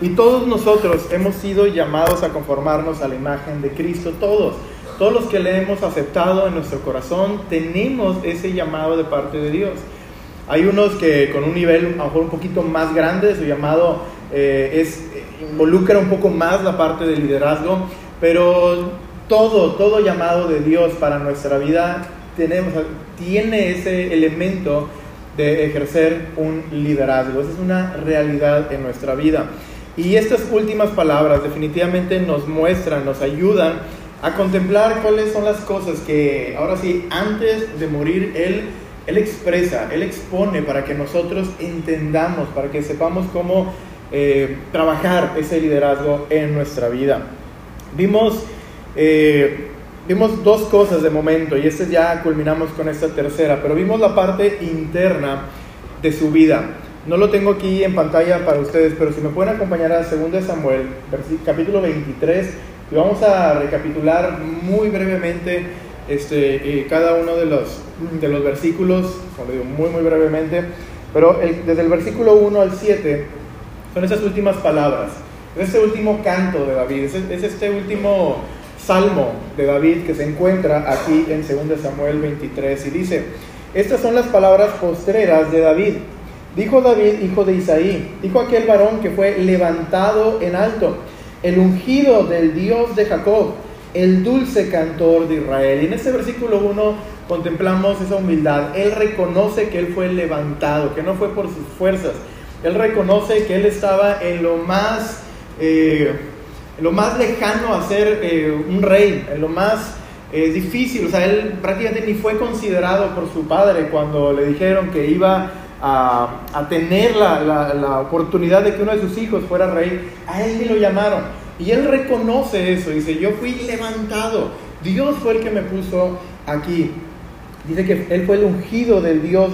Y todos nosotros hemos sido llamados a conformarnos a la imagen de Cristo, todos. Todos los que le hemos aceptado en nuestro corazón tenemos ese llamado de parte de Dios. Hay unos que con un nivel a lo mejor un poquito más grande, su llamado eh, es, involucra un poco más la parte del liderazgo, pero todo, todo llamado de Dios para nuestra vida tiene ese elemento de ejercer un liderazgo. Esa es una realidad en nuestra vida. Y estas últimas palabras definitivamente nos muestran, nos ayudan a contemplar cuáles son las cosas que ahora sí, antes de morir, Él, él expresa, Él expone para que nosotros entendamos, para que sepamos cómo eh, trabajar ese liderazgo en nuestra vida. Vimos, eh, vimos dos cosas de momento y este ya culminamos con esta tercera, pero vimos la parte interna de su vida. No lo tengo aquí en pantalla para ustedes, pero si me pueden acompañar a 2 Samuel, capítulo 23, y vamos a recapitular muy brevemente este, eh, cada uno de los, de los versículos, como digo, muy, muy brevemente, pero desde el versículo 1 al 7 son esas últimas palabras, es este último canto de David, es, es este último salmo de David que se encuentra aquí en 2 Samuel 23 y dice, estas son las palabras postreras de David Dijo David, hijo de Isaí, dijo aquel varón que fue levantado en alto, el ungido del Dios de Jacob, el dulce cantor de Israel. Y en este versículo 1 contemplamos esa humildad. Él reconoce que él fue levantado, que no fue por sus fuerzas. Él reconoce que él estaba en lo más, eh, lo más lejano a ser eh, un rey, en lo más eh, difícil. O sea, él prácticamente ni fue considerado por su padre cuando le dijeron que iba a, tener la, la, oportunidad de que uno de sus hijos fuera rey, a él lo llamaron. Y él reconoce eso, dice, yo fui levantado, Dios fue el que me puso aquí. Dice que él fue el ungido del Dios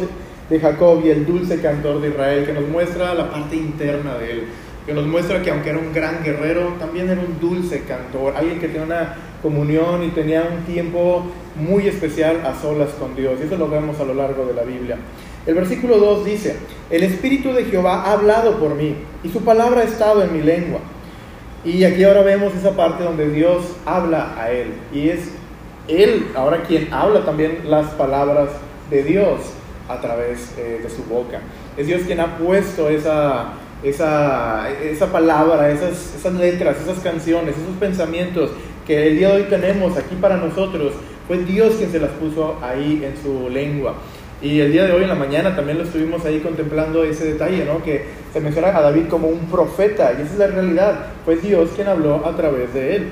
de Jacob y el dulce cantor de Israel, que nos muestra la parte interna de él, que nos muestra que aunque era un gran guerrero, también era un dulce cantor, alguien que tenía una comunión y tenía un tiempo muy especial a solas con Dios. Y eso lo vemos a lo largo de la Biblia. El versículo 2 dice, el Espíritu de Jehová ha hablado por mí y su palabra ha estado en mi lengua. Y aquí ahora vemos esa parte donde Dios habla a él. Y es él ahora quien habla también las palabras de Dios a través eh, de su boca. Es Dios quien ha puesto esa, esa, esa palabra, esas, esas letras, esas canciones, esos pensamientos que el día de hoy tenemos aquí para nosotros. Fue Dios quien se las puso ahí en su lengua. Y el día de hoy en la mañana también lo estuvimos ahí contemplando ese detalle, ¿no? Que se menciona a David como un profeta, y esa es la realidad, fue Dios quien habló a través de él.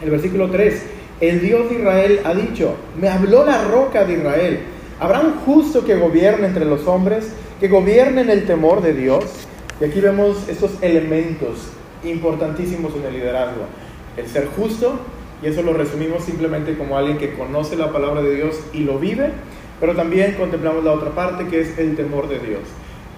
El versículo 3, el Dios de Israel ha dicho, me habló la roca de Israel, ¿habrá un justo que gobierne entre los hombres, que gobierne en el temor de Dios? Y aquí vemos estos elementos importantísimos en el liderazgo, el ser justo, y eso lo resumimos simplemente como alguien que conoce la palabra de Dios y lo vive, pero también contemplamos la otra parte que es el temor de Dios.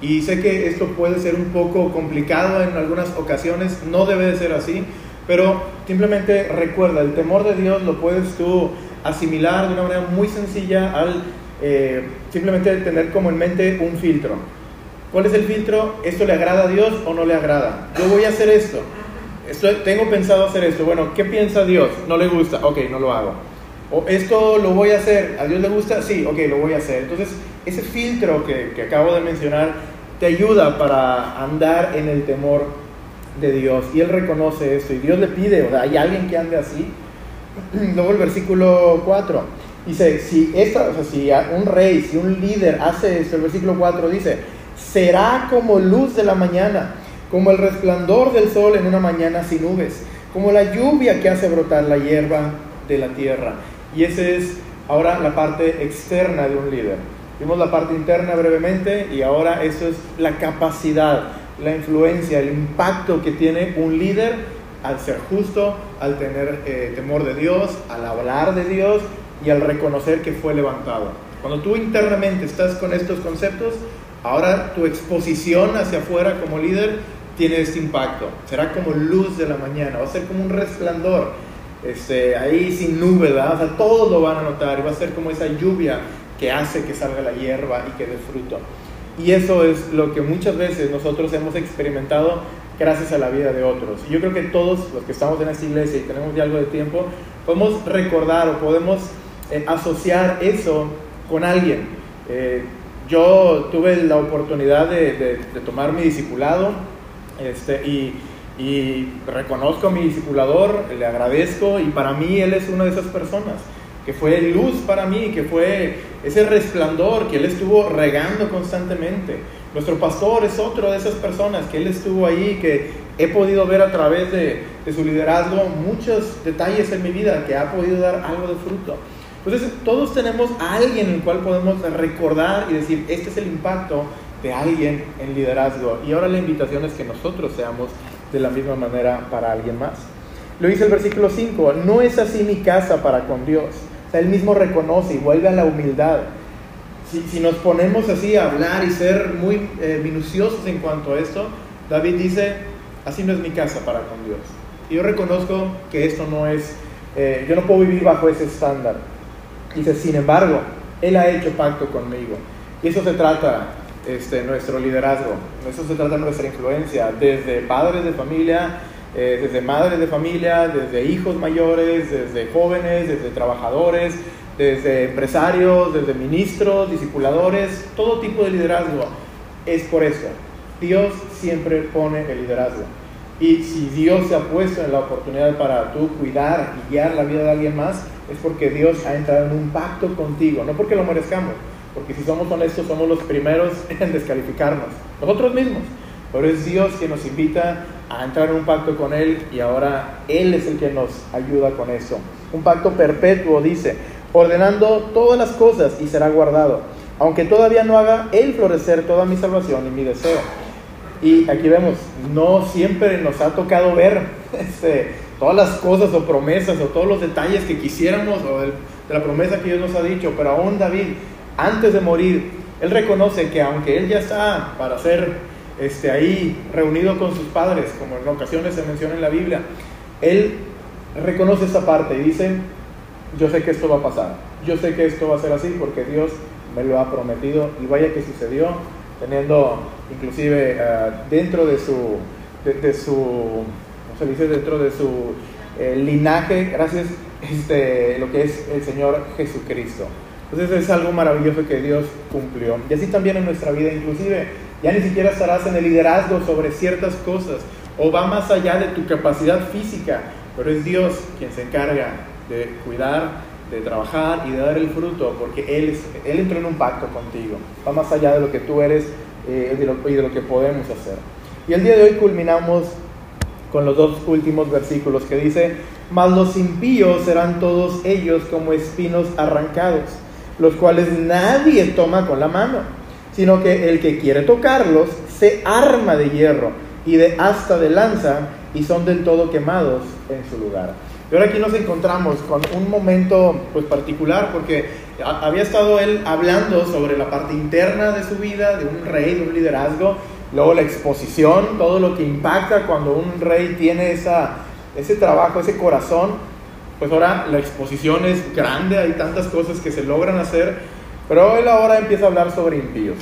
Y sé que esto puede ser un poco complicado en algunas ocasiones, no debe de ser así, pero simplemente recuerda, el temor de Dios lo puedes tú asimilar de una manera muy sencilla al eh, simplemente tener como en mente un filtro. ¿Cuál es el filtro? ¿Esto le agrada a Dios o no le agrada? Yo voy a hacer esto. tengo pensado hacer esto. Bueno, ¿qué piensa Dios? No le gusta. Ok, no lo hago o esto lo voy a hacer, ¿a Dios le gusta? Sí, ok, lo voy a hacer. Entonces, ese filtro que, que acabo de mencionar te ayuda para andar en el temor de Dios. Y Él reconoce esto y Dios le pide, o sea, ¿hay alguien que ande así? Luego el versículo 4 dice, si, esta, o sea, si un rey, si un líder hace esto, el versículo 4 dice, será como luz de la mañana, como el resplandor del sol en una mañana sin nubes, como la lluvia que hace brotar la hierba de la tierra. Y esa es ahora la parte externa de un líder. Vimos la parte interna brevemente y ahora eso es la capacidad, la influencia, el impacto que tiene un líder al ser justo, al tener eh, temor de Dios, al hablar de Dios y al reconocer que fue levantado. Cuando tú internamente estás con estos conceptos, ahora tu exposición hacia afuera como líder tiene este impacto. Será como luz de la mañana, va a ser como un resplandor este, ahí sin nube, ¿verdad? O todos lo van a notar y va a ser como esa lluvia que hace que salga la hierba y que dé fruto. Y eso es lo que muchas veces nosotros hemos experimentado gracias a la vida de otros. Y yo creo que todos los que estamos en esta iglesia y tenemos ya algo de tiempo, podemos recordar o podemos eh, asociar eso con alguien. Eh, yo tuve la oportunidad de, tomar mi discipulado este, y, y, reconozco a mi discipulador, le agradezco y para mí él es una de esas personas que fue luz para mí, que fue ese resplandor que él estuvo regando constantemente. Nuestro pastor es otro de esas personas que él estuvo ahí, que he podido ver a través de, de su liderazgo muchos detalles en mi vida, que ha podido dar algo de fruto. Entonces, todos tenemos a alguien en el cual podemos recordar y decir, este es el impacto de alguien en liderazgo. Y ahora la invitación es que nosotros seamos de la misma manera para alguien más. Lo dice el versículo 5, no es así mi casa para con Dios. O sea, él mismo reconoce y vuelve a la humildad. Si, nos ponemos así a hablar y ser muy eh, minuciosos en cuanto a esto, David dice, así no es mi casa para con Dios. Y yo reconozco que esto no es, eh, yo no puedo vivir bajo ese estándar. Dice, sin embargo, Él ha hecho pacto conmigo. Y eso se trata este, nuestro liderazgo, eso se trata nuestra influencia, desde padres de familia, eh, desde madres de familia, desde hijos mayores, desde jóvenes, desde trabajadores, desde empresarios, desde ministros, discipuladores, todo tipo de liderazgo. Es por eso. Dios siempre pone el liderazgo. Y si Dios se ha puesto en la oportunidad para tú cuidar y guiar la vida de alguien más, es porque Dios ha entrado en un pacto contigo, no porque lo merezcamos, porque si somos honestos somos los primeros en descalificarnos, nosotros mismos. Pero es Dios quien nos invita a entrar en un pacto con Él y ahora Él es el que nos ayuda con eso. Un pacto perpetuo, dice, ordenando todas las cosas y será guardado, aunque todavía no haga Él florecer toda mi salvación y mi deseo. Y aquí vemos, no siempre nos ha tocado ver este, todas las cosas o promesas o todos los detalles que quisiéramos o de la promesa que Dios nos ha dicho, pero aún David, antes de morir, él reconoce que aunque él ya está para ser este, ahí reunido con sus padres, como en ocasiones se menciona en la Biblia, él reconoce esta parte y dice, yo sé que esto va a pasar, yo sé que esto va a ser así porque Dios me lo ha prometido y vaya que sucedió, teniendo inclusive eh, dentro de su, de, su, se dice? Dentro de su eh, linaje, gracias, este, lo que es el Señor Jesucristo. Entonces es algo maravilloso que Dios cumplió. Y así también en nuestra vida, inclusive, ya ni siquiera estarás en el liderazgo sobre ciertas cosas o va más allá de tu capacidad física, pero es Dios quien se encarga de cuidar, de trabajar y de dar el fruto, porque Él, él entró en un pacto contigo, va más allá de lo que tú eres eh, y de lo que podemos hacer. Y el día de hoy culminamos con los dos últimos versículos que dice, mas los impíos serán todos ellos como espinos arrancados, los cuales nadie toma con la mano, sino que el que quiere tocarlos se arma de hierro y de asta de lanza y son del todo quemados en su lugar. Y ahora aquí nos encontramos con un momento pues particular porque había estado él hablando sobre la parte interna de su vida, de un rey, de un liderazgo, luego la exposición, todo lo que impacta cuando un rey tiene esa, ese trabajo, ese corazón, pues ahora la exposición es grande, hay tantas cosas que se logran hacer, pero él ahora empieza a hablar sobre impíos.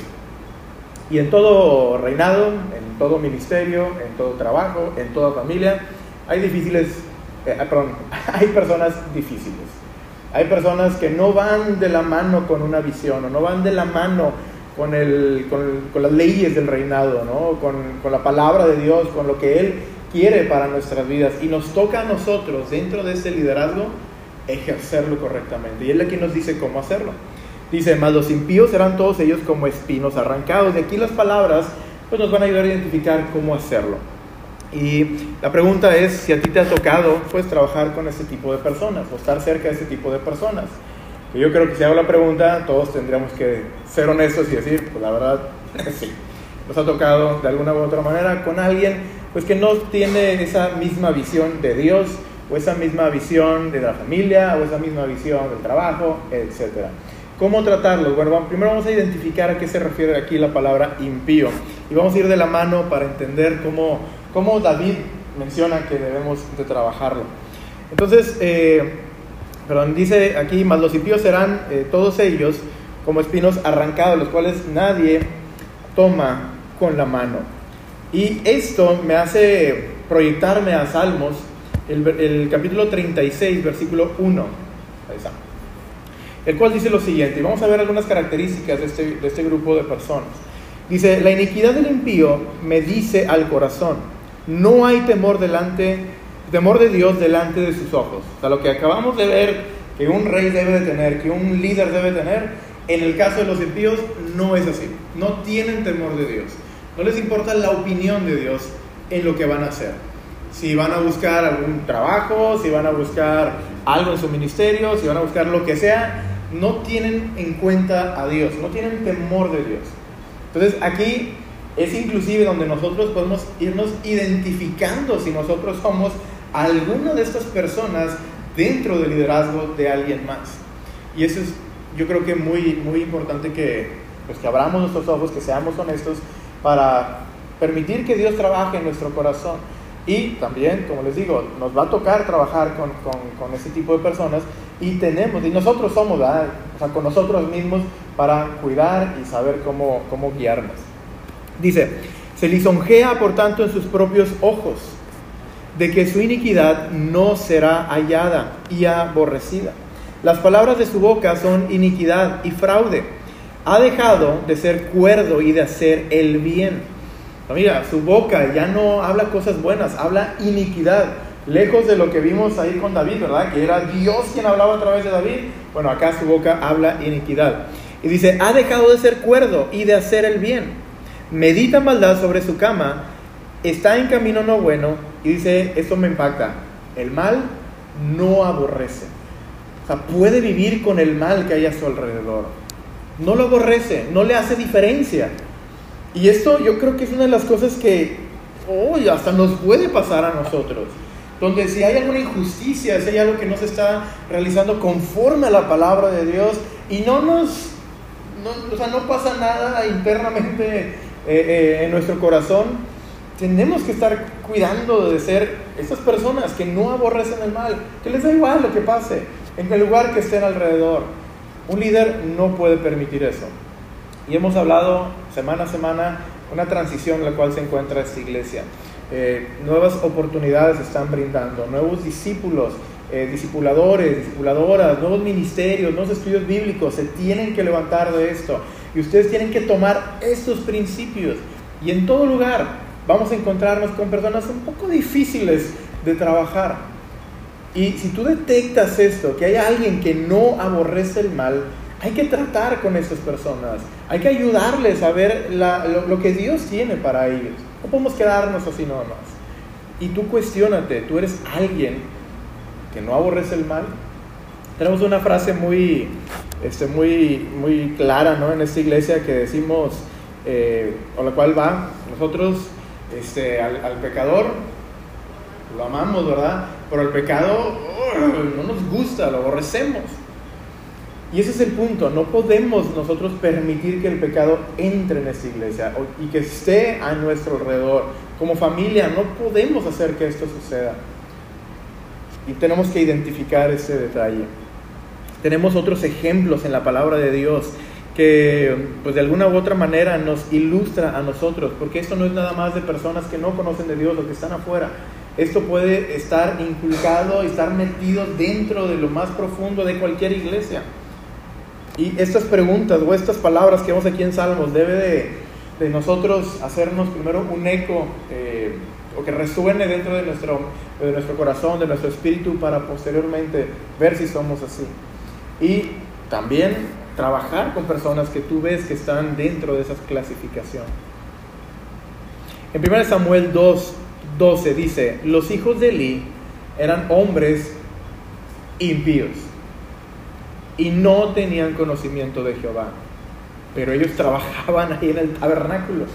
Y en todo reinado, en todo ministerio, en todo trabajo, en toda familia, hay difíciles eh, ah, perdón, hay personas difíciles. Hay personas que no van de la mano con una visión o no van de la mano con, el, con, las leyes del reinado, ¿no? con, con, la palabra de Dios, con lo que Él quiere para nuestras vidas. Y nos toca a nosotros, dentro de ese liderazgo, ejercerlo correctamente. Y Él aquí nos dice cómo hacerlo. Dice, más los impíos serán todos ellos como espinos arrancados. De aquí las palabras pues, nos van a ayudar a identificar cómo hacerlo. Y la pregunta es si a ti te ha tocado pues trabajar con este tipo de personas o estar cerca de este tipo de personas. yo creo que si hago la pregunta, todos tendríamos que ser honestos y decir, pues la verdad, sí. Nos ha tocado de alguna u otra manera con alguien pues que no tiene esa misma visión de Dios o esa misma visión de la familia o esa misma visión del trabajo, etc. ¿Cómo tratarlos? Bueno, primero vamos a identificar a qué se refiere aquí la palabra impío y vamos a ir de la mano para entender cómo cómo David menciona que debemos de trabajarlo. Entonces, eh, perdón, dice aquí, más los impíos serán eh, todos ellos como espinos arrancados, los cuales nadie toma con la mano. Y esto me hace proyectarme a Salmos, el, el capítulo 36, versículo 1. Ahí está. El cual dice lo siguiente, y vamos a ver algunas características de este, de este grupo de personas. Dice, la iniquidad del impío me dice al corazón, no hay temor delante, temor de Dios delante de sus ojos. O sea, lo que acabamos de ver que un rey debe de tener, que un líder debe tener, en el caso de los impíos no es así. No tienen temor de Dios. No les importa la opinión de Dios en lo que van a hacer. Si van a buscar algún trabajo, si van a buscar algo en su ministerio, si van a buscar lo que sea, no tienen en cuenta a Dios, no tienen temor de Dios. Entonces aquí es inclusive donde nosotros podemos irnos identificando si nosotros somos alguna de estas personas dentro del liderazgo de alguien más. Y eso es, yo creo que muy, muy importante que, pues, que abramos nuestros ojos, que seamos honestos para permitir que Dios trabaje en nuestro corazón. Y también, como les digo, nos va a tocar trabajar con, con, ese tipo de personas y tenemos, y nosotros somos, ¿verdad? con nosotros mismos para cuidar y saber cómo, cómo guiarnos. Dice, se lisonjea por tanto en sus propios ojos, de que su iniquidad no será hallada y aborrecida. Las palabras de su boca son iniquidad y fraude. Ha dejado de ser cuerdo y de hacer el bien. Mira, su boca ya no habla cosas buenas, habla iniquidad. Lejos de lo que vimos ahí con David, ¿verdad? Que era Dios quien hablaba a través de David. Bueno, acá su boca habla iniquidad. Y dice, ha dejado de ser cuerdo y de hacer el bien. Medita maldad sobre su cama, está en camino no bueno. Y dice, esto me impacta, el mal no aborrece. O sea, puede vivir con el mal que hay a su alrededor. No lo aborrece, no le hace diferencia. Y esto yo creo que es una de las cosas que hoy hasta nos puede pasar a nosotros. Donde si hay alguna injusticia, si hay algo que no se está realizando conforme a la palabra de Dios y no nos, no, o sea, no pasa nada internamente eh, eh, en nuestro corazón, tenemos que estar cuidando de ser esas personas que no aborrecen el mal, que les da igual lo que pase, en el lugar que estén alrededor. Un líder no puede permitir eso. Y hemos hablado semana a semana una transición en la cual se encuentra esta iglesia. Eh, nuevas oportunidades se están brindando, nuevos discípulos, eh, discipuladores, discipuladoras, nuevos ministerios, nuevos estudios bíblicos, se tienen que levantar de esto. Y ustedes tienen que tomar estos principios. Y en todo lugar vamos a encontrarnos con personas un poco difíciles de trabajar. Y si tú detectas esto, que hay alguien que no aborrece el mal, hay que tratar con estas personas, hay que ayudarles a ver lo, lo, que Dios tiene para ellos. No podemos quedarnos así nada más. Y tú cuestionate, tú eres alguien que no aborrece el mal. Tenemos una frase muy, este, muy, muy clara ¿no? en esta iglesia que decimos, eh, o la cual va, nosotros este, al, al, pecador lo amamos, ¿verdad? Pero el pecado oh, no nos gusta, lo aborrecemos. Y ese es el punto, no podemos nosotros permitir que el pecado entre en esta iglesia y que esté a nuestro alrededor. Como familia no podemos hacer que esto suceda. Y tenemos que identificar ese detalle. Tenemos otros ejemplos en la palabra de Dios que pues de alguna u otra manera nos ilustra a nosotros, porque esto no es nada más de personas que no conocen de Dios o que están afuera. Esto puede estar inculcado estar metido dentro de lo más profundo de cualquier iglesia. Y estas preguntas o estas palabras que vemos aquí en Salmos debe de, nosotros hacernos primero un eco eh, o que resuene dentro de nuestro, de nuestro corazón, de nuestro espíritu, para posteriormente ver si somos así. Y también trabajar con personas que tú ves que están dentro de esa clasificación. En 1 Samuel 2, 12 dice, los hijos de Eli eran hombres impíos y no tenían conocimiento de Jehová. Pero ellos trabajaban ahí en el tabernáculo.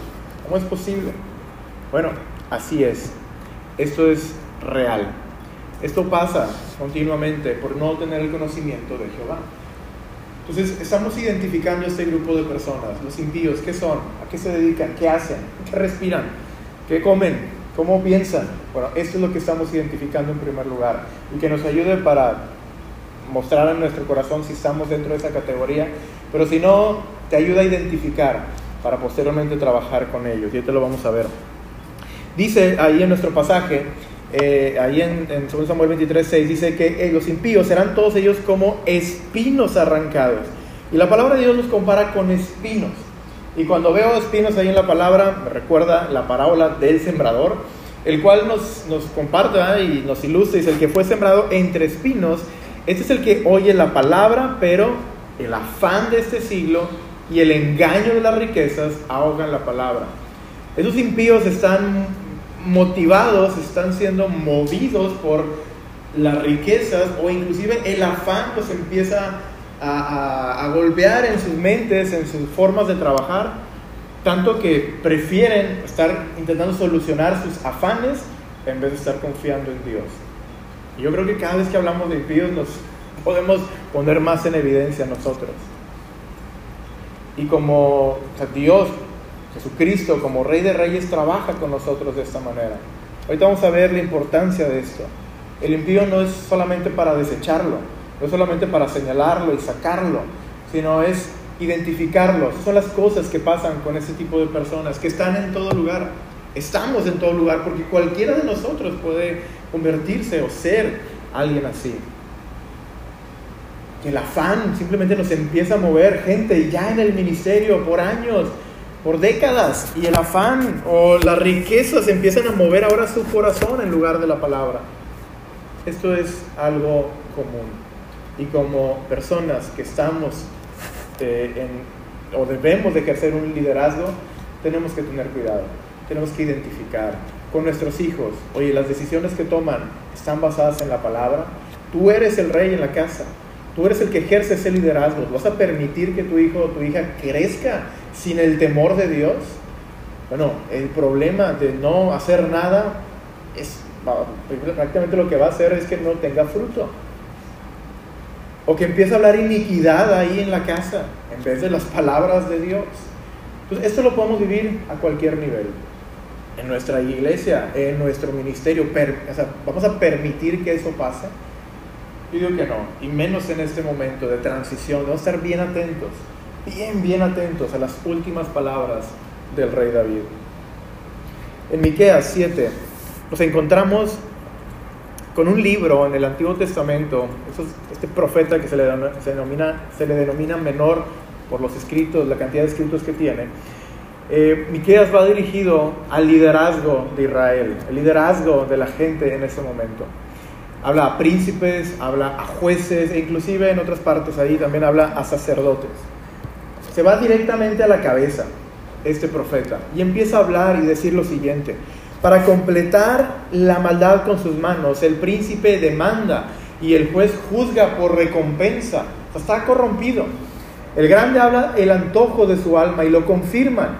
¿Cómo es posible? Bueno, así es. Esto es real. Esto pasa continuamente por no tener el conocimiento de Jehová. Entonces, estamos identificando este grupo de personas, los impíos, ¿qué son? ¿A qué se dedican? ¿Qué hacen? ¿Qué respiran? ¿Qué comen? ¿Cómo piensan? Bueno, esto es lo que estamos identificando en primer lugar y que nos ayude para mostrar en nuestro corazón si estamos dentro de esa categoría, pero si no, te ayuda a identificar para posteriormente trabajar con ellos. Y te lo vamos a ver. Dice ahí en nuestro pasaje, eh, ahí en, en 2 Samuel 23, 6, dice que eh, los impíos serán todos ellos como espinos arrancados. Y la palabra de Dios los compara con espinos. Y cuando veo espinos ahí en la palabra, me recuerda la parábola del sembrador, el cual nos, nos comparte y nos ilustra, dice, el que fue sembrado entre espinos, este es el que oye la palabra, pero el afán de este siglo y el engaño de las riquezas ahogan la palabra. Esos impíos están motivados, están siendo movidos por las riquezas o inclusive el afán los empieza a, golpear en sus mentes, en sus formas de trabajar, tanto que prefieren estar intentando solucionar sus afanes en vez de estar confiando en Dios. Y yo creo que cada vez que hablamos de impíos nos podemos poner más en evidencia nosotros. Y como Dios, Jesucristo, como Rey de Reyes, trabaja con nosotros de esta manera. Ahorita vamos a ver la importancia de esto. El impío no es solamente para desecharlo, no solamente para señalarlo y sacarlo, sino es identificarlo. Son las cosas que pasan con ese tipo de personas, que están en todo lugar. Estamos en todo lugar porque cualquiera de nosotros puede convertirse o ser alguien así. El afán simplemente nos empieza a mover gente ya en el ministerio por años, por décadas, y el afán o las riquezas empiezan a mover ahora su corazón en lugar de la palabra. Esto es algo común y como personas que estamos eh, en, o debemos de ejercer un liderazgo, tenemos que tener cuidado, tenemos que identificar con nuestros hijos, oye, las decisiones que toman están basadas en la palabra, tú eres el rey en la casa, tú eres el que ejerce ese liderazgo, ¿vas a permitir que tu hijo o tu hija crezca sin el temor de Dios? Bueno, el problema de no hacer nada es prácticamente lo que va a hacer es que no tenga fruto. O que empieza a hablar iniquidad ahí en la casa en vez de las palabras de Dios. Entonces, esto lo podemos vivir a cualquier nivel. En nuestra iglesia, en nuestro ministerio, vamos a permitir que eso pase. Yo digo que no, y menos en este momento de transición. Debemos estar bien atentos, bien, bien atentos a las últimas palabras del rey David. En Miqueas 7 nos encontramos con un libro en el Antiguo Testamento, este profeta que se le, denomina, se le denomina menor por los escritos, la cantidad de escritos que tiene, eh, Miqueas va dirigido al liderazgo de Israel, el liderazgo de la gente en ese momento. Habla a príncipes, habla a jueces e inclusive en otras partes ahí también habla a sacerdotes. Se va directamente a la cabeza este profeta y empieza a hablar y decir lo siguiente. Para completar la maldad con sus manos, el príncipe demanda y el juez juzga por recompensa. está corrompido. El grande habla el antojo de su alma y lo confirman.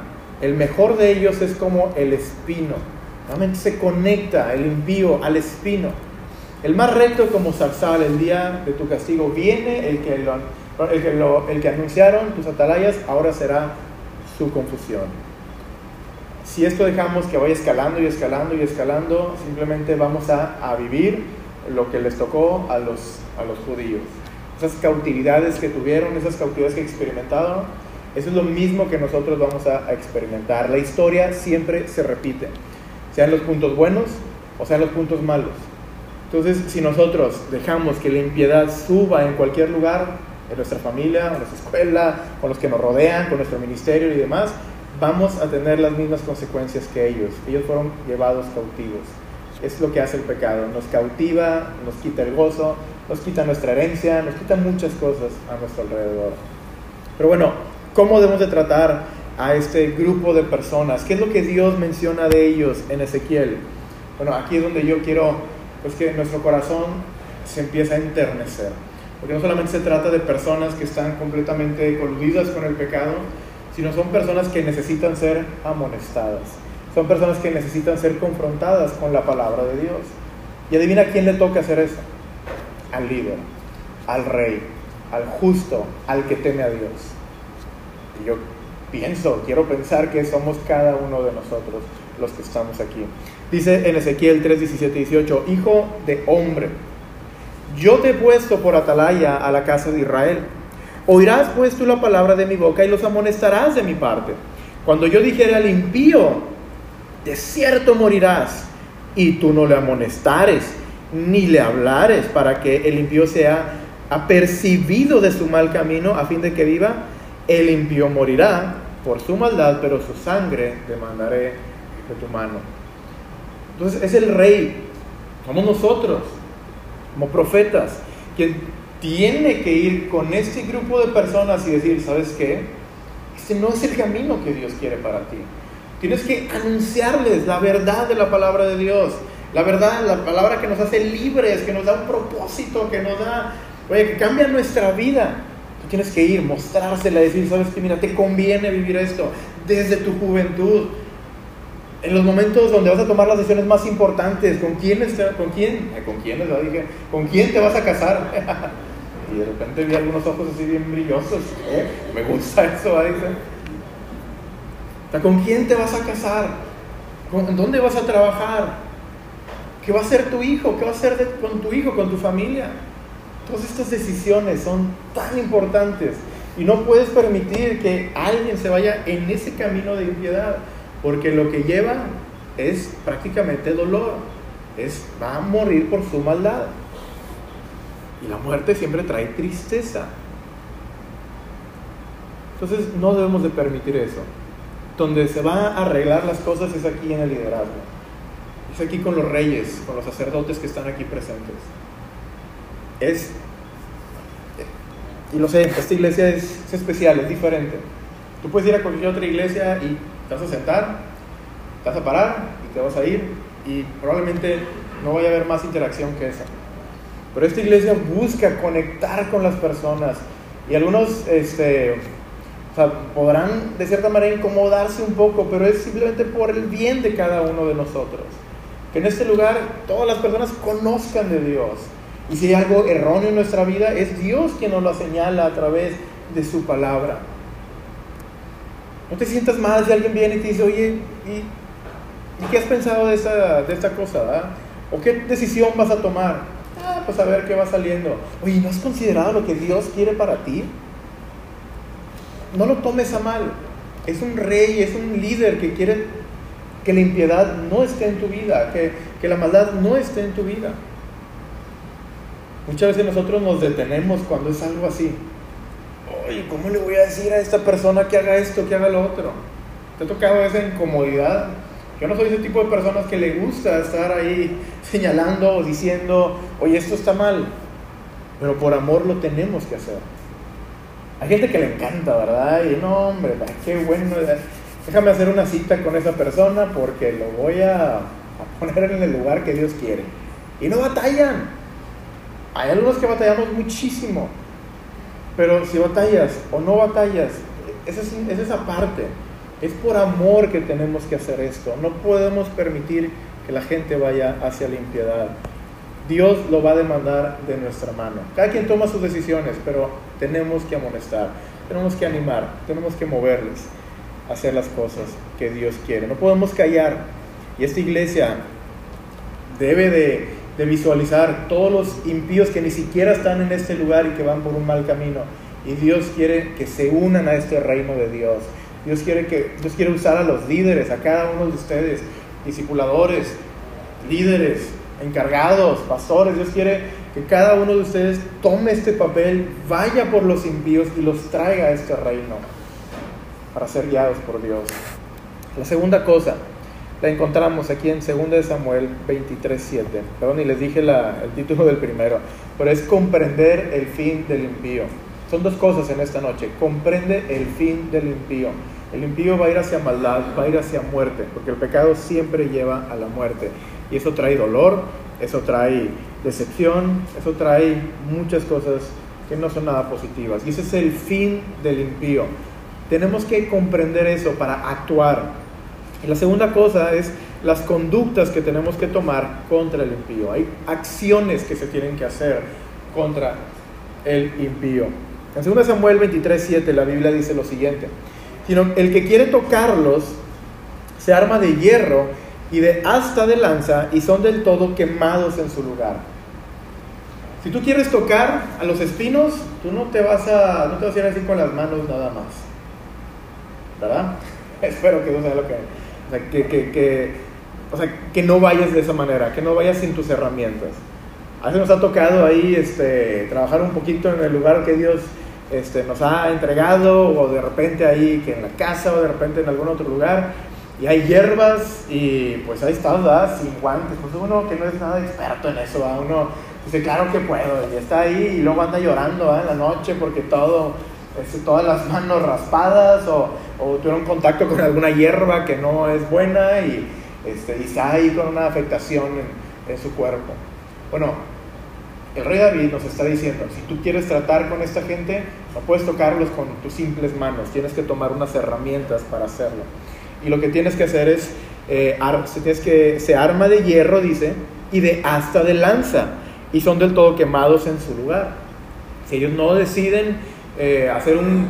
El mejor de ellos es como el espino. Realmente se conecta el envío al espino. El más recto como zarzal, el día de tu castigo. Viene el que, anunciaron tus atalayas, ahora será su confusión si esto dejamos que vaya escalando y escalando y escalando, simplemente vamos a, vivir lo que les tocó a los, a los judíos. Esas cautividades que tuvieron, esas cautividades que experimentaron, eso es lo mismo que nosotros vamos a, experimentar. La historia siempre se repite, sean los puntos buenos o sean los puntos malos. Entonces, si nosotros dejamos que la impiedad suba en cualquier lugar, en nuestra familia, en nuestra escuela, con los que nos rodean, con nuestro ministerio y demás, vamos a tener las mismas consecuencias que ellos. Ellos fueron llevados cautivos. Es lo que hace el pecado. Nos cautiva, nos quita el gozo, nos quita nuestra herencia, nos quita muchas cosas a nuestro alrededor. Pero bueno, ¿cómo debemos de tratar a este grupo de personas? ¿Qué es lo que Dios menciona de ellos en Ezequiel? Bueno, aquí es donde yo quiero pues, que nuestro corazón se empiece a enternecer. Porque no solamente se trata de personas que están completamente coludidas con el pecado, sino son personas que necesitan ser amonestadas. Son personas que necesitan ser confrontadas con la palabra de Dios. Y adivina quién le toca hacer eso. Al líder, al rey, al justo, al que teme a Dios. Y yo pienso, quiero pensar que somos cada uno de nosotros los que estamos aquí. Dice en Ezequiel 3, 17 18, Hijo de hombre, yo te he puesto por atalaya a la casa de Israel Oirás pues tú la palabra de mi boca y los amonestarás de mi parte. Cuando yo dijere al impío, de cierto morirás, y tú no le amonestares, ni le hablares, para que el impío sea apercibido de su mal camino, a fin de que viva, el impío morirá por su maldad, pero su sangre demandaré de tu mano. Entonces es el rey, somos nosotros, como profetas, quien tiene que ir con este grupo de personas y decir, ¿sabes qué? Este no es el camino que Dios quiere para ti. Tienes que anunciarles la verdad de la palabra de Dios. La verdad, la palabra que nos hace libres, que nos da un propósito, que nos da, oye, que cambia nuestra vida. Tú tienes que ir, mostrársela, decir, sabes que mira, te conviene vivir esto desde tu juventud. En los momentos donde vas a tomar las decisiones más importantes, ¿con quién, con quién, con quién, dije, con quién te vas a casar? y de repente vi algunos ojos así bien brillosos. ¿eh? Me gusta eso, dice. ¿Con quién te vas a casar? ¿Con dónde vas a trabajar? ¿Qué va a ser tu hijo? ¿Qué va a hacer con tu hijo, con tu familia? Todas estas decisiones son tan importantes y no puedes permitir que alguien se vaya en ese camino de impiedad, porque lo que lleva es prácticamente dolor, es va a morir por su maldad. Y la muerte siempre trae tristeza. Entonces no debemos de permitir eso. Donde se van a arreglar las cosas es aquí en el liderazgo. Es aquí con los reyes, con los sacerdotes que están aquí presentes. Es, y lo sé, esta iglesia es, especial, es diferente. Tú puedes ir a cualquier otra iglesia y te vas a sentar, te vas a parar y te vas a ir y probablemente no vaya a haber más interacción que esa. Pero esta iglesia busca conectar con las personas y algunos este, podrán de cierta manera incomodarse un poco, pero es simplemente por el bien de cada uno de nosotros. Que en este lugar todas las personas conozcan de Dios. Y si hay algo erróneo en nuestra vida, es Dios quien nos lo señala a través de su palabra. No te sientas mal si alguien viene y te dice, oye, ¿y, qué has pensado de, esa, de esta cosa? ¿O qué decisión vas a tomar? Ah, pues a ver qué va saliendo. Oye, ¿no has considerado lo que Dios quiere para ti? no lo tomes a mal. Es un rey, es un líder que quiere que la impiedad no esté en tu vida, que, que la maldad no esté en tu vida. Muchas veces nosotros nos detenemos cuando es algo así. Oye, ¿cómo le voy a decir a esta persona que haga esto, que haga lo otro? ¿Te ha tocado esa incomodidad? Yo no soy ese tipo de personas que le gusta estar ahí señalando o diciendo, oye, esto está mal. Pero por amor lo tenemos que hacer. Hay gente que le encanta, ¿verdad? Y no, hombre, qué bueno. Déjame hacer una cita con esa persona porque lo voy a, poner en el lugar que Dios quiere. Y no batallan. Hay algunos que batallamos muchísimo. Pero si batallas o no batallas, esa es, es esa parte. Es por amor que tenemos que hacer esto. No podemos permitir que la gente vaya hacia la impiedad. Dios lo va a demandar de nuestra mano. Cada quien toma sus decisiones, pero tenemos que amonestar, tenemos que animar, tenemos que moverles a hacer las cosas que Dios quiere. No podemos callar. Y esta iglesia debe de, de visualizar todos los impíos que ni siquiera están en este lugar y que van por un mal camino. Y Dios quiere que se unan a este reino de Dios. Dios quiere, que, Dios quiere usar a los líderes, a cada uno de ustedes, discipuladores, líderes, encargados, pastores. Dios quiere que cada uno de ustedes tome este papel, vaya por los impíos y los traiga a este reino para ser guiados por Dios. La segunda cosa la encontramos aquí en 2 Samuel 23, 7. Perdón, y les dije el título del primero, pero es comprender el fin del impío. Son dos cosas en esta noche. Comprende el fin del impío. El impío va a ir hacia maldad, va a ir hacia muerte, porque el pecado siempre lleva a la muerte. Y eso trae dolor, eso trae decepción, eso trae muchas cosas que no son nada positivas. Y ese es el fin del impío. Tenemos que comprender eso para actuar. Y la segunda cosa es las conductas que tenemos que tomar contra el impío. Hay acciones que se tienen que hacer contra el impío. En 2 Samuel 23, 7 la Biblia dice lo siguiente. Sino el que quiere tocarlos se arma de hierro y de asta de lanza y son del todo quemados en su lugar. Si tú quieres tocar a los espinos, tú no te vas a, no ir así con las manos nada más. ¿Verdad? Espero que no sea lo que O sea, que, que, que, o sea, que no vayas de esa manera, que no vayas sin tus herramientas. A veces nos ha tocado ahí este, trabajar un poquito en el lugar que Dios este, nos ha entregado, o de repente ahí que en la casa, o de repente en algún otro lugar, y hay hierbas, y pues ahí estás, ¿verdad? Sin guantes. Pues uno que no es nada experto en eso, ¿verdad? Uno dice, claro que puedo, y está ahí, y luego anda llorando ¿verdad? en la noche porque todo, este, todas las manos raspadas, o, o tuvieron contacto con alguna hierba que no es buena, y, este, y está ahí con una afectación en, en su cuerpo. Bueno, el rey David nos está diciendo, si tú quieres tratar con esta gente, no puedes tocarlos con tus simples manos, tienes que tomar unas herramientas para hacerlo. Y lo que tienes que hacer es, eh, tienes que, se arma de hierro, dice, y de asta de lanza, y son del todo quemados en su lugar. Si ellos no deciden eh, hacer un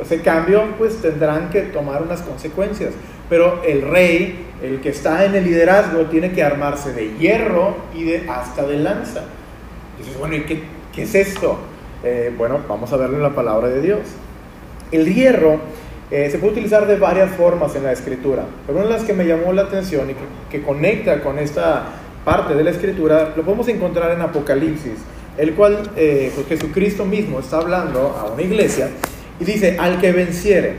ese cambio, pues tendrán que tomar unas consecuencias. Pero el rey, el que está en el liderazgo, tiene que armarse de hierro y de asta de lanza. Dices, bueno, ¿y qué, es esto? Eh, bueno, vamos a verlo en la palabra de Dios. El hierro eh, se puede utilizar de varias formas en la escritura, pero una de las que me llamó la atención y que, que conecta con esta parte de la escritura, lo podemos encontrar en Apocalipsis, el cual eh, pues Jesucristo mismo está hablando a una iglesia y dice, al que venciere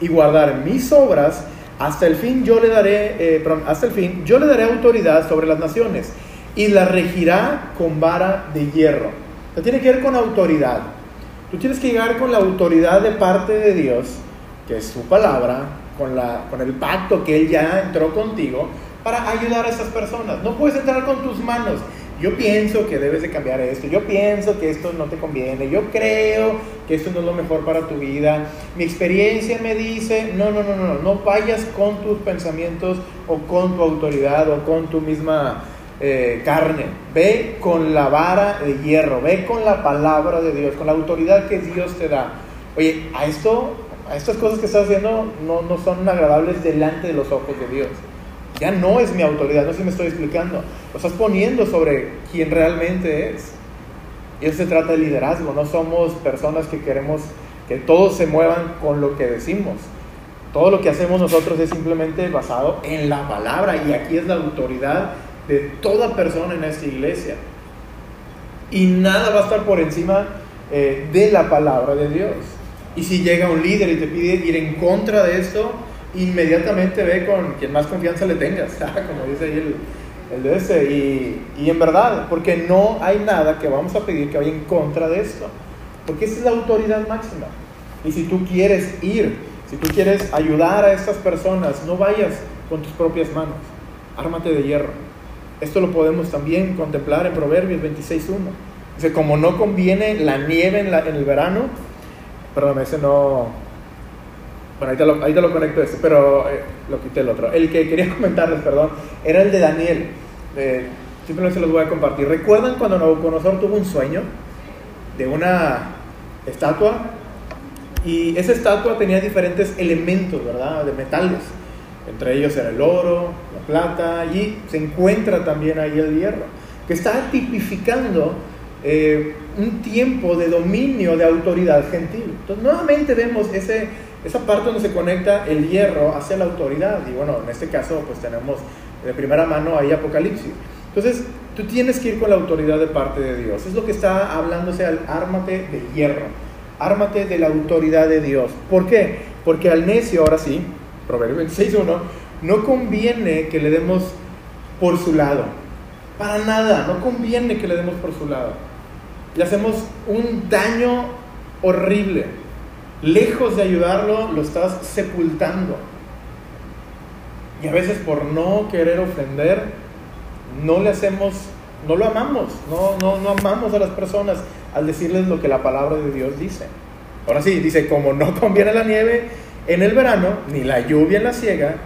y guardar mis obras, hasta el fin yo le daré, eh, hasta el fin yo le daré autoridad sobre las naciones y la regirá con vara de hierro. O tiene que ver con autoridad. Tú tienes que llegar con la autoridad de parte de Dios, que es su palabra, con, la, con el pacto que Él ya entró contigo, para ayudar a esas personas. No puedes entrar con tus manos. Yo pienso que debes de cambiar esto, yo pienso que esto no te conviene, yo creo que esto no es lo mejor para tu vida. Mi experiencia me dice, no, no, no, no, no vayas con tus pensamientos o con tu autoridad o con tu misma eh, carne. Ve con la vara de hierro, ve con la palabra de Dios, con la autoridad que Dios te da. Oye, a esto, a estas cosas que estás haciendo no, no son agradables delante de los ojos de Dios. Ya no es mi autoridad, no sé si me estoy explicando. Lo estás poniendo sobre quien realmente es. Y eso se trata de liderazgo, no somos personas que queremos que todos se muevan con lo que decimos. Todo lo que hacemos nosotros es simplemente basado en la palabra y aquí es la autoridad de toda persona en esta iglesia. Y nada va a estar por encima eh, de la palabra de Dios. Y si llega un líder y te pide ir en contra de esto, inmediatamente ve con quien más confianza le tengas, como dice ahí el, el de ese. Y, y, en verdad, porque no hay nada que vamos a pedir que vaya en contra de esto. Porque esa es la autoridad máxima. Y si tú quieres ir, si tú quieres ayudar a estas personas, no vayas con tus propias manos. Ármate de hierro. Esto lo podemos también contemplar en Proverbios 26.1. Dice, como no conviene la nieve en, la, en el verano, perdón, ese no... Bueno, te lo, te lo conecto este, pero eh, lo quité el otro. El que quería comentarles, perdón, era el de Daniel. Eh, simplemente se los voy a compartir. ¿Recuerdan cuando Nabucodonosor tuvo un sueño de una estatua? Y esa estatua tenía diferentes elementos, ¿verdad? De metales. Entre ellos era el oro, la plata y se encuentra también ahí el hierro, que está tipificando eh, un tiempo de dominio de autoridad gentil. Entonces, nuevamente vemos ese, esa parte donde se conecta el hierro hacia la autoridad. Y bueno, en este caso, pues tenemos de primera mano ahí Apocalipsis. Entonces, tú tienes que ir con la autoridad de parte de Dios. Es lo que está hablándose al ármate de hierro. Ármate de la autoridad de Dios. ¿Por qué? Porque al necio, ahora sí, Proverbio 26.1, no conviene que le demos por su lado. Para nada, no conviene que le demos por su lado. Le hacemos un daño horrible. Lejos de ayudarlo, lo estás sepultando. Y a veces por no querer ofender, no le hacemos, no lo amamos, no, no, no amamos a las personas al decirles lo que la palabra de Dios dice. Ahora sí, dice, como no conviene la nieve en el verano, ni la lluvia en la siega,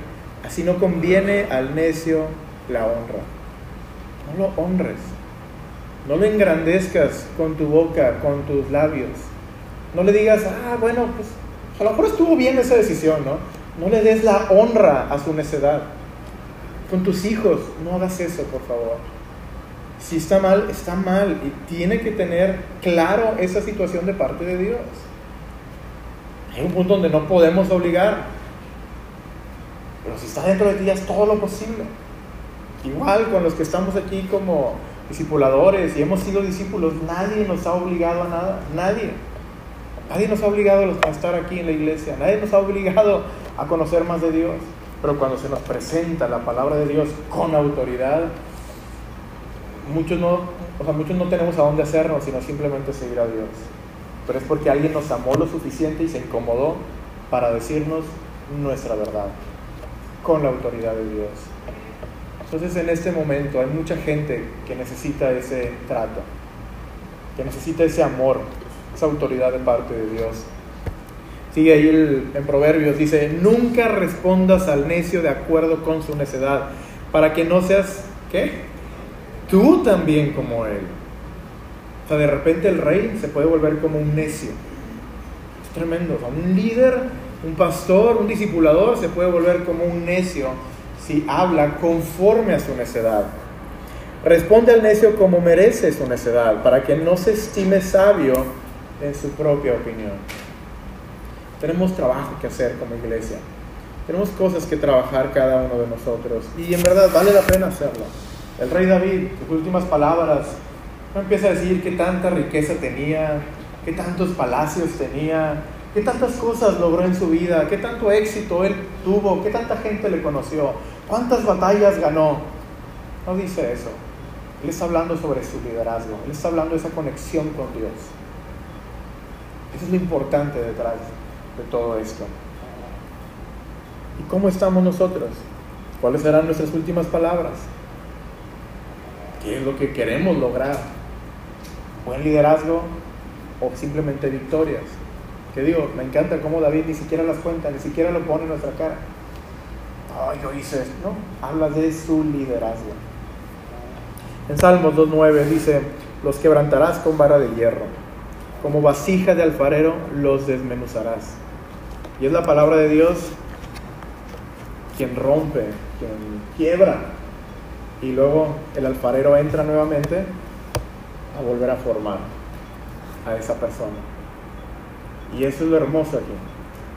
así no conviene al necio la honra. No lo honres, no lo engrandezcas con tu boca, con tus labios. No le digas, ah, bueno, pues a lo mejor estuvo bien esa decisión, ¿no? No le des la honra a su necedad. Con tus hijos, no hagas eso, por favor. Si está mal, está mal. Y tiene que tener claro esa situación de parte de Dios. Hay un punto donde no podemos obligar. Pero si está dentro de ti, es todo lo posible. Igual con los que estamos aquí como discipuladores y hemos sido discípulos, nadie nos ha obligado a nada, nadie. Nadie nos ha obligado a estar aquí en la iglesia, nadie nos ha obligado a conocer más de Dios. Pero cuando se nos presenta la palabra de Dios con autoridad, muchos no, o sea, muchos no tenemos a dónde hacernos, sino simplemente seguir a Dios. Pero es porque alguien nos amó lo suficiente y se incomodó para decirnos nuestra verdad, con la autoridad de Dios. Entonces en este momento hay mucha gente que necesita ese trato, que necesita ese amor, esa autoridad de parte de Dios. Sigue ahí en Proverbios, dice, nunca respondas al necio de acuerdo con su necedad, para que no seas, ¿qué? Tú también como él. O sea, de repente el rey se puede volver como un necio. Es tremendo. un líder, un pastor, un discipulador se puede volver como un necio si habla conforme a su necedad. Responde al necio como merece su necedad, para que no se estime sabio en su propia opinión. Tenemos trabajo que hacer como iglesia. Tenemos cosas que trabajar cada uno de nosotros. Y en verdad vale la pena hacerlo. El rey David, sus últimas palabras, no empieza a decir qué tanta riqueza tenía, qué tantos palacios tenía, qué tantas cosas logró en su vida, qué tanto éxito él tuvo, qué tanta gente le conoció, cuántas batallas ganó. No dice eso. Él está hablando sobre su liderazgo, él está hablando de esa conexión con Dios. Eso es lo importante detrás de todo esto. ¿Y cómo estamos nosotros? ¿Cuáles serán nuestras últimas palabras? ¿Qué es lo que queremos lograr? ¿Buen liderazgo o simplemente victorias? Que digo, me encanta cómo David ni siquiera las cuenta, ni siquiera lo pone en nuestra cara. Ay, yo hice. No, habla de su liderazgo. En Salmos 2.9 dice, los quebrantarás con vara de hierro como vasija de alfarero los desmenuzarás. Y es la palabra de Dios quien rompe, quien quiebra. Y luego el alfarero entra nuevamente a volver a formar a esa persona. Y eso es lo hermoso aquí.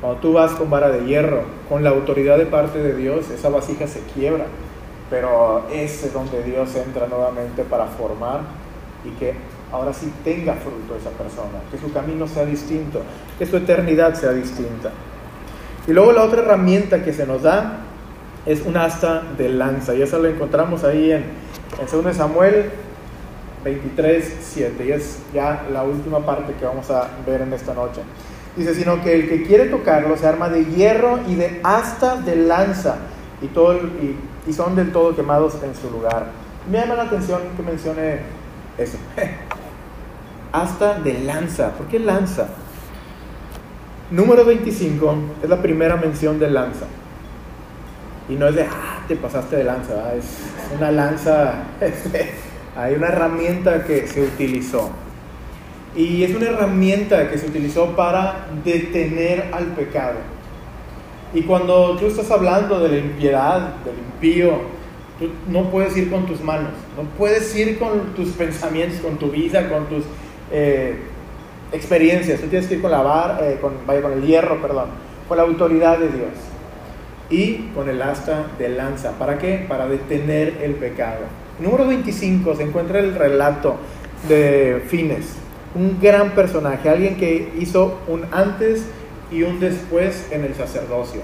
Cuando tú vas con vara de hierro, con la autoridad de parte de Dios, esa vasija se quiebra. Pero ese es donde Dios entra nuevamente para formar y que ahora sí tenga fruto esa persona, que su camino sea distinto, que su eternidad sea distinta. Y luego la otra herramienta que se nos da es un asta de lanza, y esa la encontramos ahí en, en 2 Samuel 23, 7, y es ya la última parte que vamos a ver en esta noche. Dice, sino que el que quiere tocarlo se arma de hierro y de asta de lanza, y, son del todo quemados en su lugar. Me llama la atención que mencione eso. hasta de lanza. ¿Por qué lanza? Número 25 es la primera mención de lanza. Y no es de, ah, te pasaste de lanza, es una lanza, hay una herramienta que se utilizó. Y es una herramienta que se utilizó para detener al pecado. Y cuando tú estás hablando de la impiedad, del impío, tú no puedes ir con tus manos, no puedes ir con tus pensamientos, con tu vida, con tus eh, experiencias. Tú tienes que ir con la bar, eh, con, vaya, con el hierro, perdón, con la autoridad de Dios y con el asta de lanza. ¿Para qué? Para detener el pecado. Número 25 se encuentra el relato de Fines, un gran personaje, alguien que hizo un antes y un después en el sacerdocio.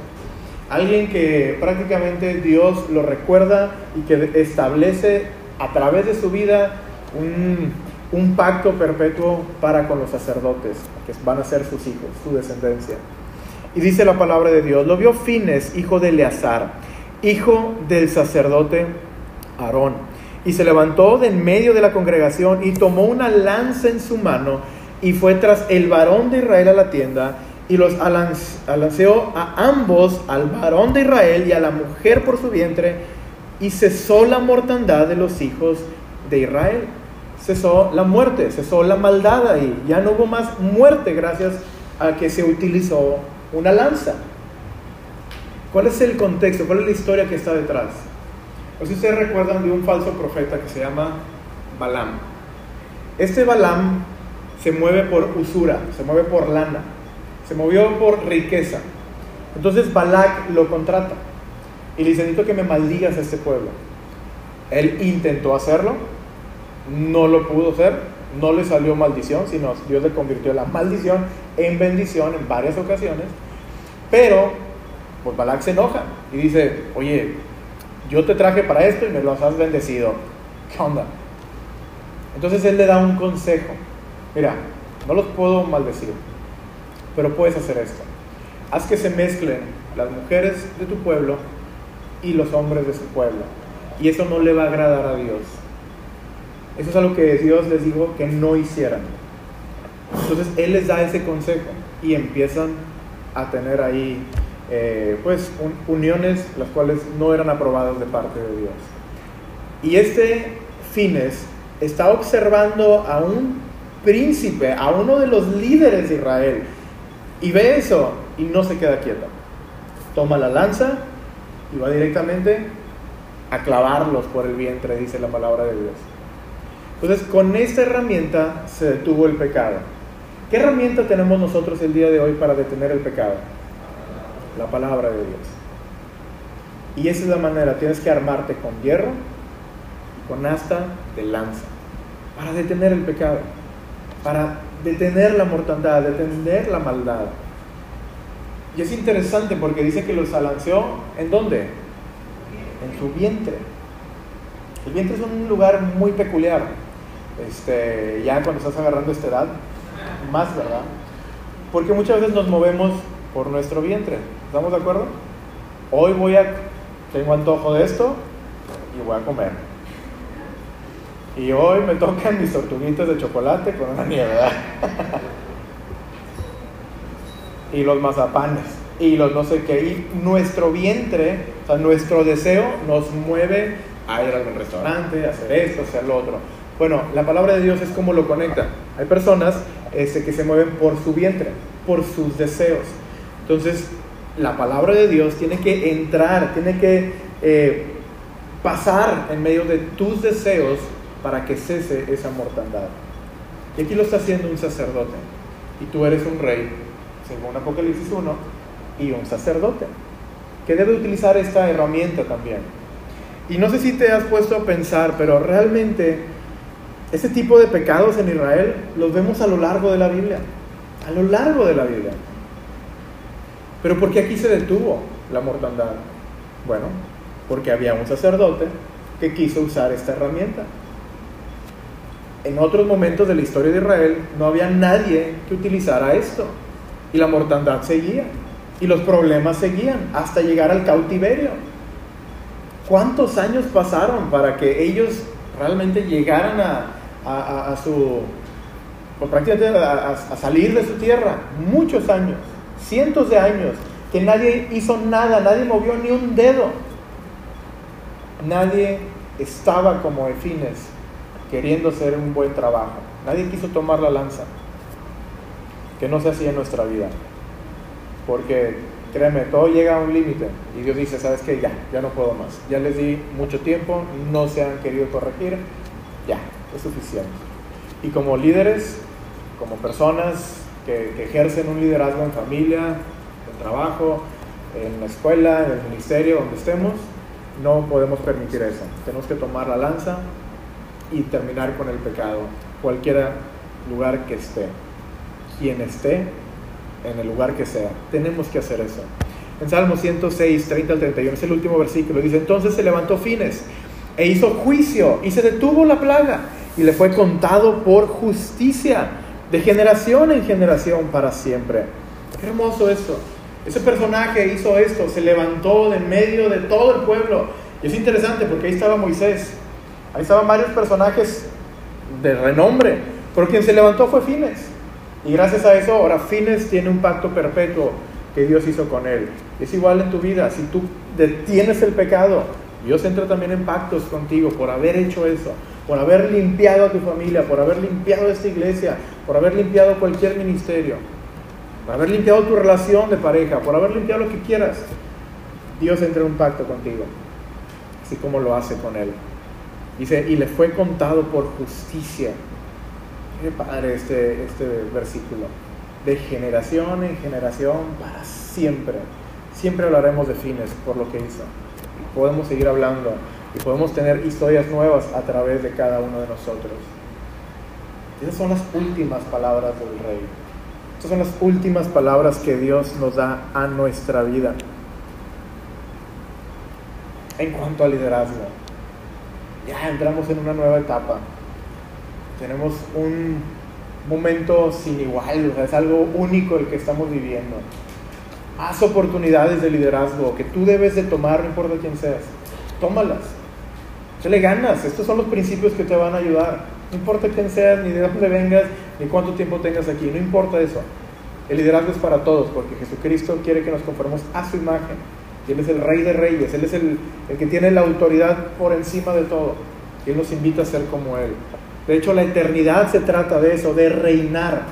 Alguien que prácticamente Dios lo recuerda y que establece a través de su vida un, un pacto perpetuo para con los sacerdotes, que van a ser sus hijos, su descendencia. Y dice la palabra de Dios, lo vio Fines, hijo de Eleazar, hijo del sacerdote Aarón, y se levantó de en medio de la congregación y tomó una lanza en su mano y fue tras el varón de Israel a la tienda y los alanceó a ambos, al varón de Israel y a la mujer por su vientre, y cesó la mortandad de los hijos de Israel cesó la muerte, cesó la maldad ahí. Ya no hubo más muerte gracias a que se utilizó una lanza. ¿Cuál es el contexto? ¿Cuál es la historia que está detrás? Pues si ustedes recuerdan de un falso profeta que se llama Balaam. Este Balaam se mueve por usura, se mueve por lana, se movió por riqueza. Entonces Balak lo contrata y le dice, necesito que me maldigas a este pueblo. Él intentó hacerlo, no lo pudo hacer, no le salió maldición, sino Dios le convirtió la maldición en bendición en varias ocasiones. Pero, pues Balak se enoja y dice, oye, yo te traje para esto y me lo has bendecido. ¿Qué onda? Entonces él le da un consejo. Mira, no los puedo maldecir, pero puedes hacer esto. Haz que se mezclen las mujeres de tu pueblo y los hombres de su pueblo. Y eso no le va a agradar a Dios. Eso es algo que Dios les dijo que no hicieran. Entonces Él les da ese consejo y empiezan a tener ahí eh, pues uniones las cuales no eran aprobadas de parte de Dios. Y este Fines está observando a un príncipe, a uno de los líderes de Israel, y ve eso y no se queda quieto. Toma la lanza y va directamente a clavarlos por el vientre, dice la palabra de Dios. Entonces, con esta herramienta se detuvo el pecado. ¿Qué herramienta tenemos nosotros el día de hoy para detener el pecado? La palabra de Dios. Y esa es la manera, tienes que armarte con hierro y con asta de lanza para detener el pecado, para detener la mortandad, detener la maldad. Y es interesante porque dice que los alanceó en dónde? En su vientre. El vientre es un lugar muy peculiar. Este, ya cuando estás agarrando esta edad, más, ¿verdad? Porque muchas veces nos movemos por nuestro vientre. ¿Estamos de acuerdo? Hoy voy a, tengo antojo de esto y voy a comer. Y hoy me tocan mis tortuguitas de chocolate con una nieve, y los mazapanes, y los no sé qué. Y nuestro vientre, o sea, nuestro deseo nos mueve a ir a algún restaurante, a hacer esto, a hacer lo otro. Bueno, la palabra de Dios es como lo conecta. Hay personas este, que se mueven por su vientre, por sus deseos. Entonces, la palabra de Dios tiene que entrar, tiene que eh, pasar en medio de tus deseos para que cese esa mortandad. Y aquí lo está haciendo un sacerdote. Y tú eres un rey, según Apocalipsis 1, y un sacerdote, que debe utilizar esta herramienta también. Y no sé si te has puesto a pensar, pero realmente ese tipo de pecados en Israel los vemos a lo largo de la Biblia, a lo largo de la Biblia. Pero ¿por qué aquí se detuvo la mortandad? Bueno, porque había un sacerdote que quiso usar esta herramienta. En otros momentos de la historia de Israel no había nadie que utilizara esto. Y la mortandad seguía. Y los problemas seguían hasta llegar al cautiverio. ¿Cuántos años pasaron para que ellos realmente llegaran a, a, su, pues prácticamente a, salir de su tierra, muchos años, cientos de años, que nadie hizo nada, nadie movió ni un dedo, nadie estaba como Efines queriendo hacer un buen trabajo, nadie quiso tomar la lanza, que no se hacía en nuestra vida, porque créeme, todo llega a un límite y Dios dice, sabes que ya, ya no puedo más, ya les di mucho tiempo, no se han querido corregir, ya, es suficiente. Y como líderes, como personas que, ejercen un liderazgo en familia, en trabajo, en la escuela, en el ministerio, donde estemos, no podemos permitir eso. Tenemos que tomar la lanza y terminar con el pecado, cualquier lugar que esté, quien esté, en el lugar que sea. Tenemos que hacer eso. En Salmo 106, 30 al 31, es el último versículo, dice, entonces se levantó Fines e hizo juicio y se detuvo la plaga y le fue contado por justicia de generación en generación para siempre. Qué hermoso esto. Ese personaje hizo esto, se levantó de medio de todo el pueblo. Y es interesante porque ahí estaba Moisés, ahí estaban varios personajes de renombre, pero quien se levantó fue Fines. Y gracias a eso ahora Fines tiene un pacto perpetuo que Dios hizo con él. Es igual en tu vida, si tú detienes el pecado, Dios entra también en pactos contigo por haber hecho eso, por haber limpiado a tu familia, por haber limpiado esta iglesia, por haber limpiado cualquier ministerio, por haber limpiado tu relación de pareja, por haber limpiado lo que quieras. Dios entra en un pacto contigo, así como lo hace con él. Dice, y le fue contado por justicia. Qué padre este, este versículo. De generación en generación para siempre. Siempre hablaremos de fines por lo que hizo. podemos seguir hablando y podemos tener historias nuevas a través de cada uno de nosotros. Esas son las últimas palabras del rey. Estas son las últimas palabras que Dios nos da a nuestra vida. En cuanto al liderazgo, ya entramos en una nueva etapa. Tenemos un momento sin igual, es algo único el que estamos viviendo. Haz oportunidades de liderazgo que tú debes de tomar, no importa quién seas. Tómalas. Se le ganas. Estos son los principios que te van a ayudar. No importa quién seas, ni de dónde vengas, ni cuánto tiempo tengas aquí. No importa eso. El liderazgo es para todos, porque Jesucristo quiere que nos conformemos a su imagen. Él es el rey de reyes. Él es el, el que tiene la autoridad por encima de todo. Y Él nos invita a ser como Él. De hecho, la eternidad se trata de eso, de reinar.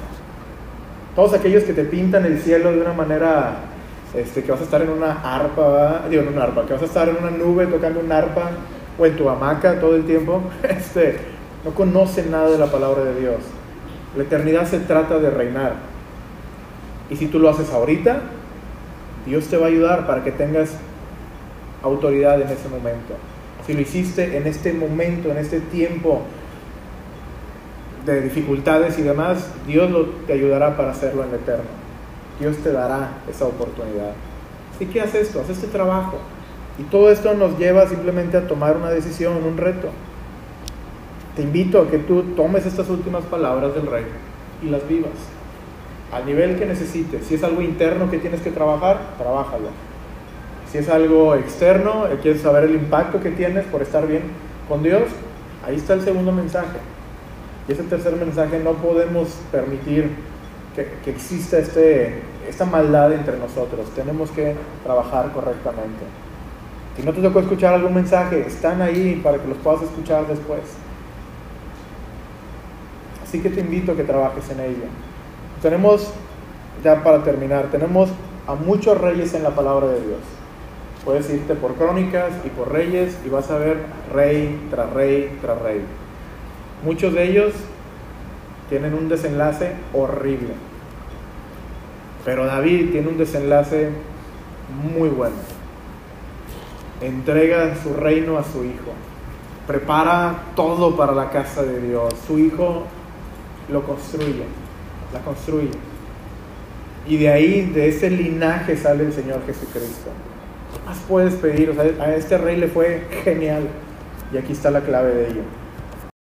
Todos aquellos que te pintan el cielo de una manera este, que vas a estar en una arpa, digo, en una arpa, que vas a estar en una nube tocando un arpa o en tu hamaca todo el tiempo, este, no conocen nada de la palabra de Dios. La eternidad se trata de reinar. Y si tú lo haces ahorita, Dios te va a ayudar para que tengas autoridad en ese momento. Si lo hiciste en este momento, en este tiempo de dificultades y demás, Dios te ayudará para hacerlo en el eterno. Dios te dará esa oportunidad. Así que haz esto, haz este trabajo. Y todo esto nos lleva simplemente a tomar una decisión, un reto. Te invito a que tú tomes estas últimas palabras del rey y las vivas al nivel que necesites. Si es algo interno que tienes que trabajar, trabájalo. Si es algo externo, eh, quieres saber el impacto que tienes por estar bien con Dios, ahí está el segundo mensaje. Y ese tercer mensaje no podemos permitir que, que exista este, esta maldad entre nosotros. Tenemos que trabajar correctamente. Si no te tocó escuchar algún mensaje, están ahí para que los puedas escuchar después. Así que te invito a que trabajes en ello. Tenemos, ya para terminar, tenemos a muchos reyes en la palabra de Dios. Puedes irte por crónicas y por reyes y vas a ver rey tras rey tras rey. Muchos de ellos tienen un desenlace horrible. Pero David tiene un desenlace muy bueno. Entrega su reino a su hijo. Prepara todo para la casa de Dios. Su hijo lo construye, la construye. Y de ahí, de ese linaje sale el Señor Jesucristo. ¿Qué más puedes pedir? A este rey le fue genial. Y aquí está la clave de ello.